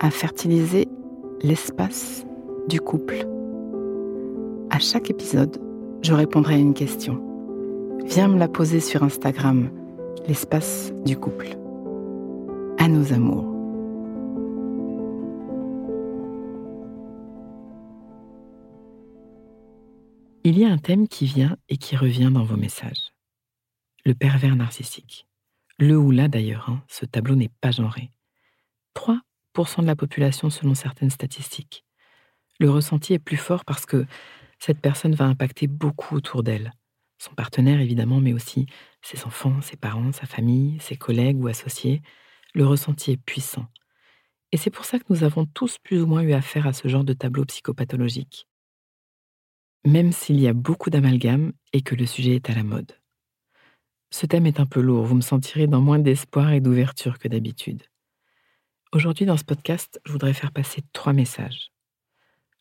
à fertiliser l'espace du couple. À chaque épisode, je répondrai à une question. Viens me la poser sur Instagram, l'espace du couple. À nos amours. Il y a un thème qui vient et qui revient dans vos messages. Le pervers narcissique. Le ou la d'ailleurs, hein, ce tableau n'est pas genré. 3% de la population selon certaines statistiques. Le ressenti est plus fort parce que cette personne va impacter beaucoup autour d'elle. Son partenaire évidemment, mais aussi ses enfants, ses parents, sa famille, ses collègues ou associés. Le ressenti est puissant. Et c'est pour ça que nous avons tous plus ou moins eu affaire à ce genre de tableau psychopathologique. Même s'il y a beaucoup d'amalgames et que le sujet est à la mode. Ce thème est un peu lourd, vous me sentirez dans moins d'espoir et d'ouverture que d'habitude. Aujourd'hui, dans ce podcast, je voudrais faire passer trois messages.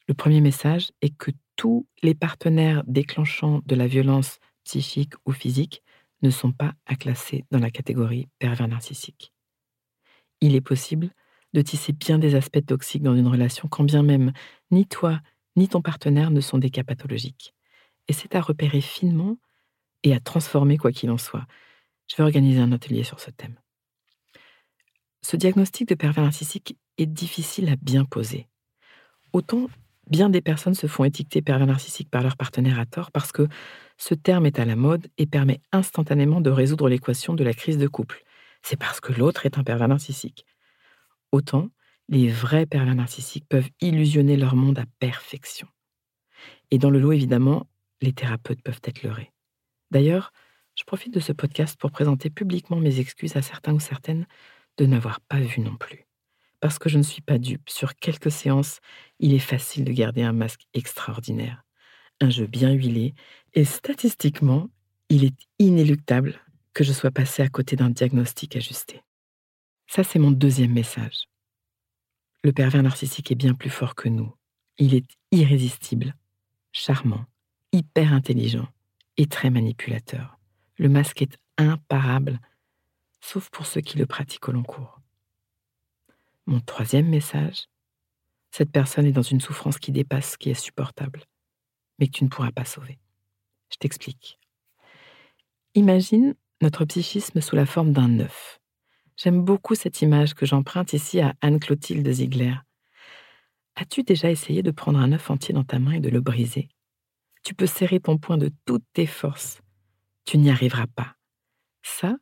Le premier message est que tous les partenaires déclenchant de la violence psychique ou physique ne sont pas à classer dans la catégorie pervers narcissique. Il est possible de tisser bien des aspects toxiques dans une relation quand bien même ni toi ni ton partenaire ne sont des cas pathologiques. Et c'est à repérer finement et à transformer quoi qu'il en soit. Je vais organiser un atelier sur ce thème. Ce diagnostic de pervers narcissique est difficile à bien poser. Autant bien des personnes se font étiqueter pervers narcissique par leur partenaire à tort parce que ce terme est à la mode et permet instantanément de résoudre l'équation de la crise de couple. C'est parce que l'autre est un pervers narcissique. Autant les vrais pervers narcissiques peuvent illusionner leur monde à perfection. Et dans le lot, évidemment, les thérapeutes peuvent être leurrés. D'ailleurs, je profite de ce podcast pour présenter publiquement mes excuses à certains ou certaines de n'avoir pas vu non plus. Parce que je ne suis pas dupe, sur quelques séances, il est facile de garder un masque extraordinaire, un jeu bien huilé, et statistiquement, il est inéluctable que je sois passé à côté d'un diagnostic ajusté. Ça, c'est mon deuxième message. Le pervers narcissique est bien plus fort que nous. Il est irrésistible, charmant, hyper intelligent, et très manipulateur. Le masque est imparable, sauf pour ceux qui le pratiquent au long cours. Mon troisième message, cette personne est dans une souffrance qui dépasse ce qui est supportable, mais que tu ne pourras pas sauver. Je t'explique. Imagine notre psychisme sous la forme d'un œuf. J'aime beaucoup cette image que j'emprunte ici à Anne-Clotilde Ziegler. As-tu déjà essayé de prendre un œuf entier dans ta main et de le briser? Tu peux serrer ton poing de toutes tes forces. Tu n'y arriveras pas. Ça,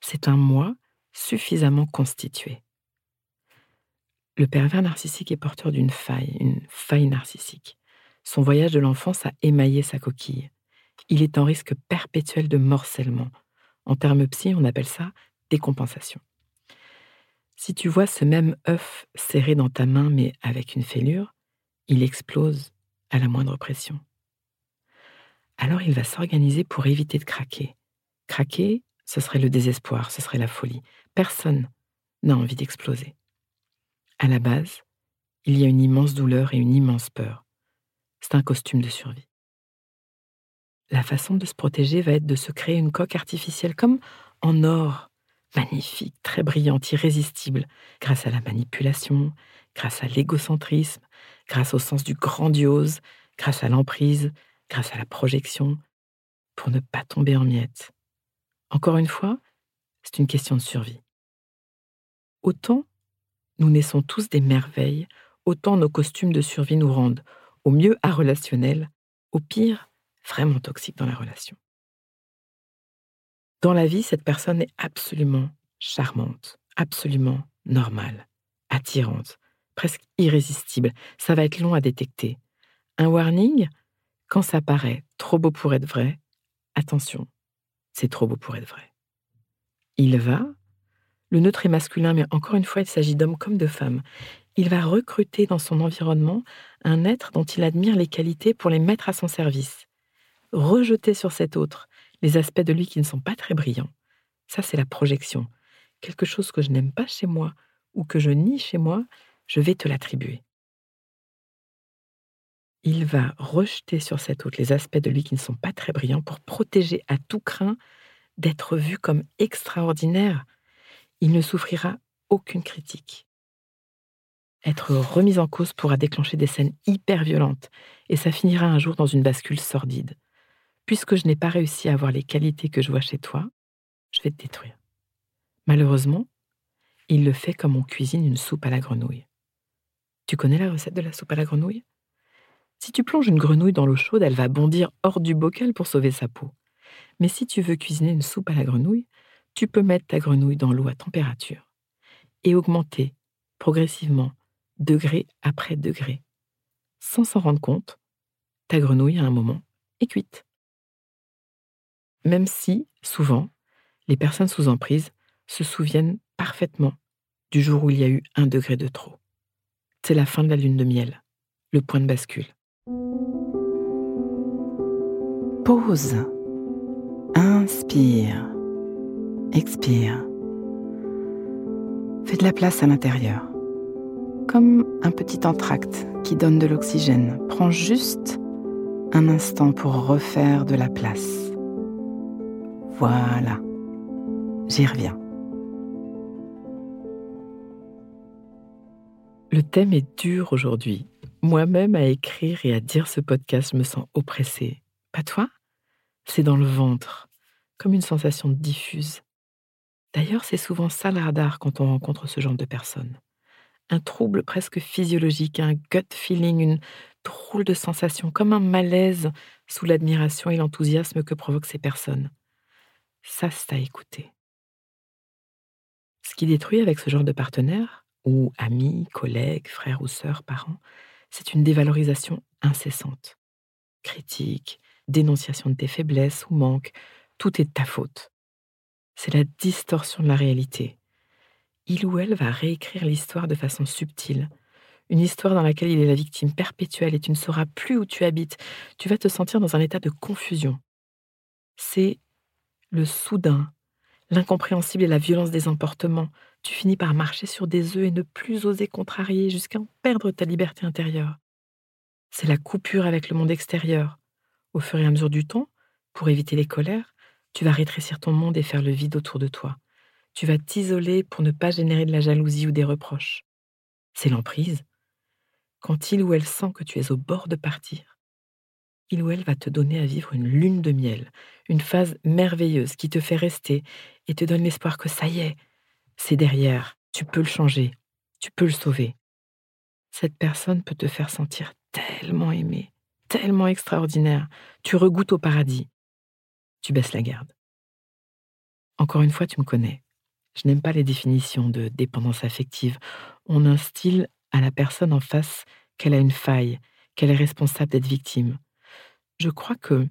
c'est un moi suffisamment constitué. Le pervers narcissique est porteur d'une faille, une faille narcissique. Son voyage de l'enfance a émaillé sa coquille. Il est en risque perpétuel de morcellement. En termes psy, on appelle ça décompensation. Si tu vois ce même œuf serré dans ta main mais avec une fêlure, il explose à la moindre pression alors il va s'organiser pour éviter de craquer. Craquer, ce serait le désespoir, ce serait la folie. Personne n'a envie d'exploser. À la base, il y a une immense douleur et une immense peur. C'est un costume de survie. La façon de se protéger va être de se créer une coque artificielle comme en or, magnifique, très brillante, irrésistible, grâce à la manipulation, grâce à l'égocentrisme, grâce au sens du grandiose, grâce à l'emprise, grâce à la projection, pour ne pas tomber en miettes. Encore une fois, c'est une question de survie. Autant nous naissons tous des merveilles autant nos costumes de survie nous rendent, au mieux relationnel, au pire vraiment toxiques dans la relation. Dans la vie, cette personne est absolument charmante, absolument normale, attirante, presque irrésistible. Ça va être long à détecter. Un warning, quand ça paraît trop beau pour être vrai, attention, c'est trop beau pour être vrai. Il va, le neutre est masculin, mais encore une fois, il s'agit d'hommes comme de femmes. Il va recruter dans son environnement un être dont il admire les qualités pour les mettre à son service. Rejeter sur cet autre les aspects de lui qui ne sont pas très brillants. Ça, c'est la projection. Quelque chose que je n'aime pas chez moi ou que je nie chez moi, je vais te l'attribuer il va rejeter sur cet autre les aspects de lui qui ne sont pas très brillants pour protéger à tout craint d'être vu comme extraordinaire. Il ne souffrira aucune critique. Être remis en cause pourra déclencher des scènes hyper violentes et ça finira un jour dans une bascule sordide. Puisque je n'ai pas réussi à avoir les qualités que je vois chez toi, je vais te détruire. Malheureusement, il le fait comme on cuisine une soupe à la grenouille. Tu connais la recette de la soupe à la grenouille? Si tu plonges une grenouille dans l'eau chaude, elle va bondir hors du bocal pour sauver sa peau. Mais si tu veux cuisiner une soupe à la grenouille, tu peux mettre ta grenouille dans l'eau à température et augmenter progressivement, degré après degré. Sans s'en rendre compte, ta grenouille à un moment est cuite. Même si, souvent, les personnes sous emprise se souviennent parfaitement du jour où il y a eu un degré de trop. C'est la fin de la lune de miel, le point de bascule. Pause. Inspire. Expire. Fais de la place à l'intérieur. Comme un petit entracte qui donne de l'oxygène. Prends juste un instant pour refaire de la place. Voilà. J'y reviens. Le thème est dur aujourd'hui. Moi-même, à écrire et à dire ce podcast, me sens oppressée. Pas toi? C'est dans le ventre, comme une sensation diffuse. D'ailleurs, c'est souvent ça le radar quand on rencontre ce genre de personnes. Un trouble presque physiologique, un gut feeling, une drôle de sensation, comme un malaise sous l'admiration et l'enthousiasme que provoquent ces personnes. Ça, c'est à écouter. Ce qui détruit avec ce genre de partenaire, ou amis, collègues, frères ou sœurs, parents, c'est une dévalorisation incessante. Critique, dénonciation de tes faiblesses ou manques, tout est de ta faute. C'est la distorsion de la réalité. Il ou elle va réécrire l'histoire de façon subtile, une histoire dans laquelle il est la victime perpétuelle et tu ne sauras plus où tu habites, tu vas te sentir dans un état de confusion. C'est le soudain, l'incompréhensible et la violence des emportements. Tu finis par marcher sur des œufs et ne plus oser contrarier jusqu'à en perdre ta liberté intérieure. C'est la coupure avec le monde extérieur. Au fur et à mesure du temps, pour éviter les colères, tu vas rétrécir ton monde et faire le vide autour de toi. Tu vas t'isoler pour ne pas générer de la jalousie ou des reproches. C'est l'emprise. Quand il ou elle sent que tu es au bord de partir, il ou elle va te donner à vivre une lune de miel, une phase merveilleuse qui te fait rester et te donne l'espoir que ça y est, c'est derrière, tu peux le changer, tu peux le sauver. Cette personne peut te faire sentir tellement aimé, tellement extraordinaire, tu regoutes au paradis. Tu baisses la garde. Encore une fois, tu me connais. Je n'aime pas les définitions de dépendance affective. On instille à la personne en face qu'elle a une faille, qu'elle est responsable d'être victime. Je crois que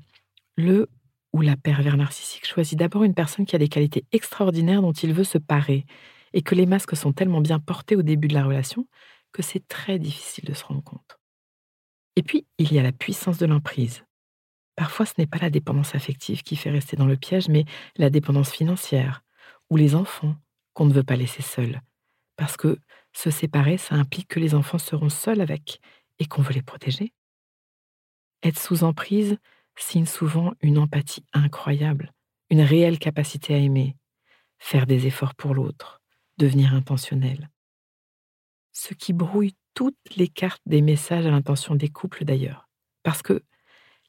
le ou la pervers narcissique choisit d'abord une personne qui a des qualités extraordinaires dont il veut se parer, et que les masques sont tellement bien portés au début de la relation que c'est très difficile de se rendre compte. Et puis, il y a la puissance de l'emprise. Parfois, ce n'est pas la dépendance affective qui fait rester dans le piège, mais la dépendance financière, ou les enfants qu'on ne veut pas laisser seuls. Parce que se séparer, ça implique que les enfants seront seuls avec et qu'on veut les protéger. Être sous emprise, signe souvent une empathie incroyable, une réelle capacité à aimer, faire des efforts pour l'autre, devenir intentionnel. Ce qui brouille toutes les cartes des messages à l'intention des couples d'ailleurs, parce que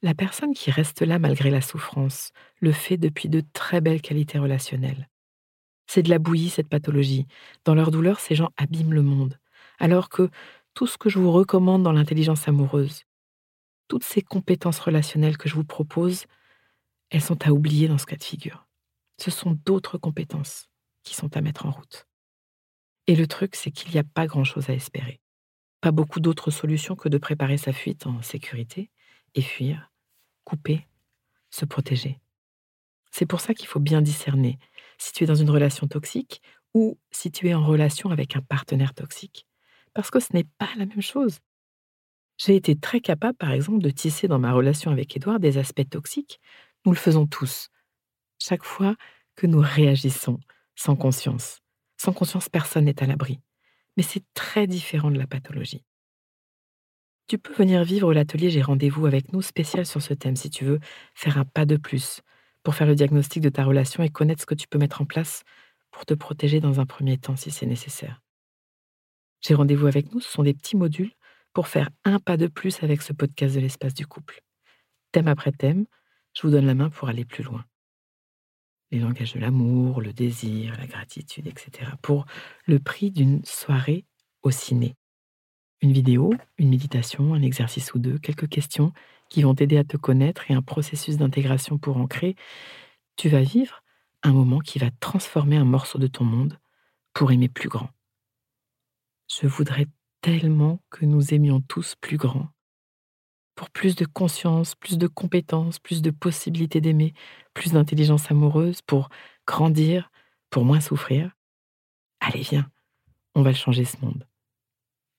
la personne qui reste là malgré la souffrance le fait depuis de très belles qualités relationnelles. C'est de la bouillie, cette pathologie. Dans leur douleur, ces gens abîment le monde, alors que tout ce que je vous recommande dans l'intelligence amoureuse, toutes ces compétences relationnelles que je vous propose, elles sont à oublier dans ce cas de figure. Ce sont d'autres compétences qui sont à mettre en route. Et le truc, c'est qu'il n'y a pas grand-chose à espérer. Pas beaucoup d'autres solutions que de préparer sa fuite en sécurité et fuir, couper, se protéger. C'est pour ça qu'il faut bien discerner si tu es dans une relation toxique ou si tu es en relation avec un partenaire toxique. Parce que ce n'est pas la même chose. J'ai été très capable, par exemple, de tisser dans ma relation avec Édouard des aspects toxiques. Nous le faisons tous. Chaque fois que nous réagissons sans conscience. Sans conscience, personne n'est à l'abri. Mais c'est très différent de la pathologie. Tu peux venir vivre l'atelier J'ai rendez-vous avec nous spécial sur ce thème si tu veux faire un pas de plus pour faire le diagnostic de ta relation et connaître ce que tu peux mettre en place pour te protéger dans un premier temps si c'est nécessaire. J'ai rendez-vous avec nous, ce sont des petits modules pour faire un pas de plus avec ce podcast de l'espace du couple. Thème après thème, je vous donne la main pour aller plus loin. Les langages de l'amour, le désir, la gratitude, etc. Pour le prix d'une soirée au ciné. Une vidéo, une méditation, un exercice ou deux, quelques questions qui vont t'aider à te connaître et un processus d'intégration pour ancrer. Tu vas vivre un moment qui va transformer un morceau de ton monde pour aimer plus grand. Je voudrais tellement que nous aimions tous plus grand, pour plus de conscience, plus de compétences, plus de possibilités d'aimer, plus d'intelligence amoureuse, pour grandir, pour moins souffrir. Allez, viens, on va changer ce monde.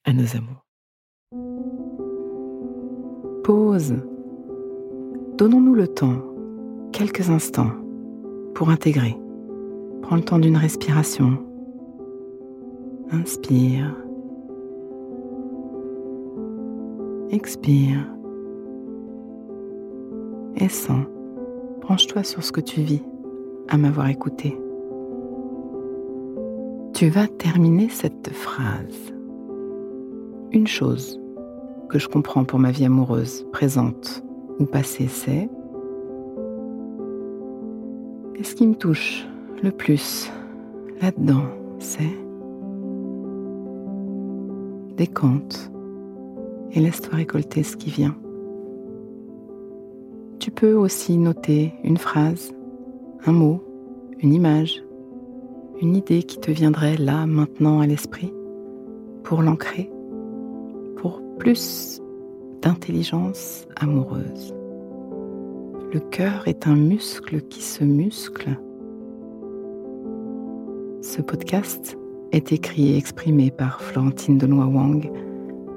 À nos amours. Pause. Donnons-nous le temps, quelques instants pour intégrer. Prends le temps d'une respiration. Inspire. Expire. Et sens. Branche-toi sur ce que tu vis à m'avoir écouté. Tu vas terminer cette phrase. Une chose que je comprends pour ma vie amoureuse, présente ou passée, c'est et ce qui me touche le plus là-dedans, c'est décompte et laisse-toi récolter ce qui vient. Tu peux aussi noter une phrase, un mot, une image, une idée qui te viendrait là, maintenant à l'esprit, pour l'ancrer, pour plus d'intelligence amoureuse. Le cœur est un muscle qui se muscle. Ce podcast est écrit et exprimé par Florentine Denois Wang,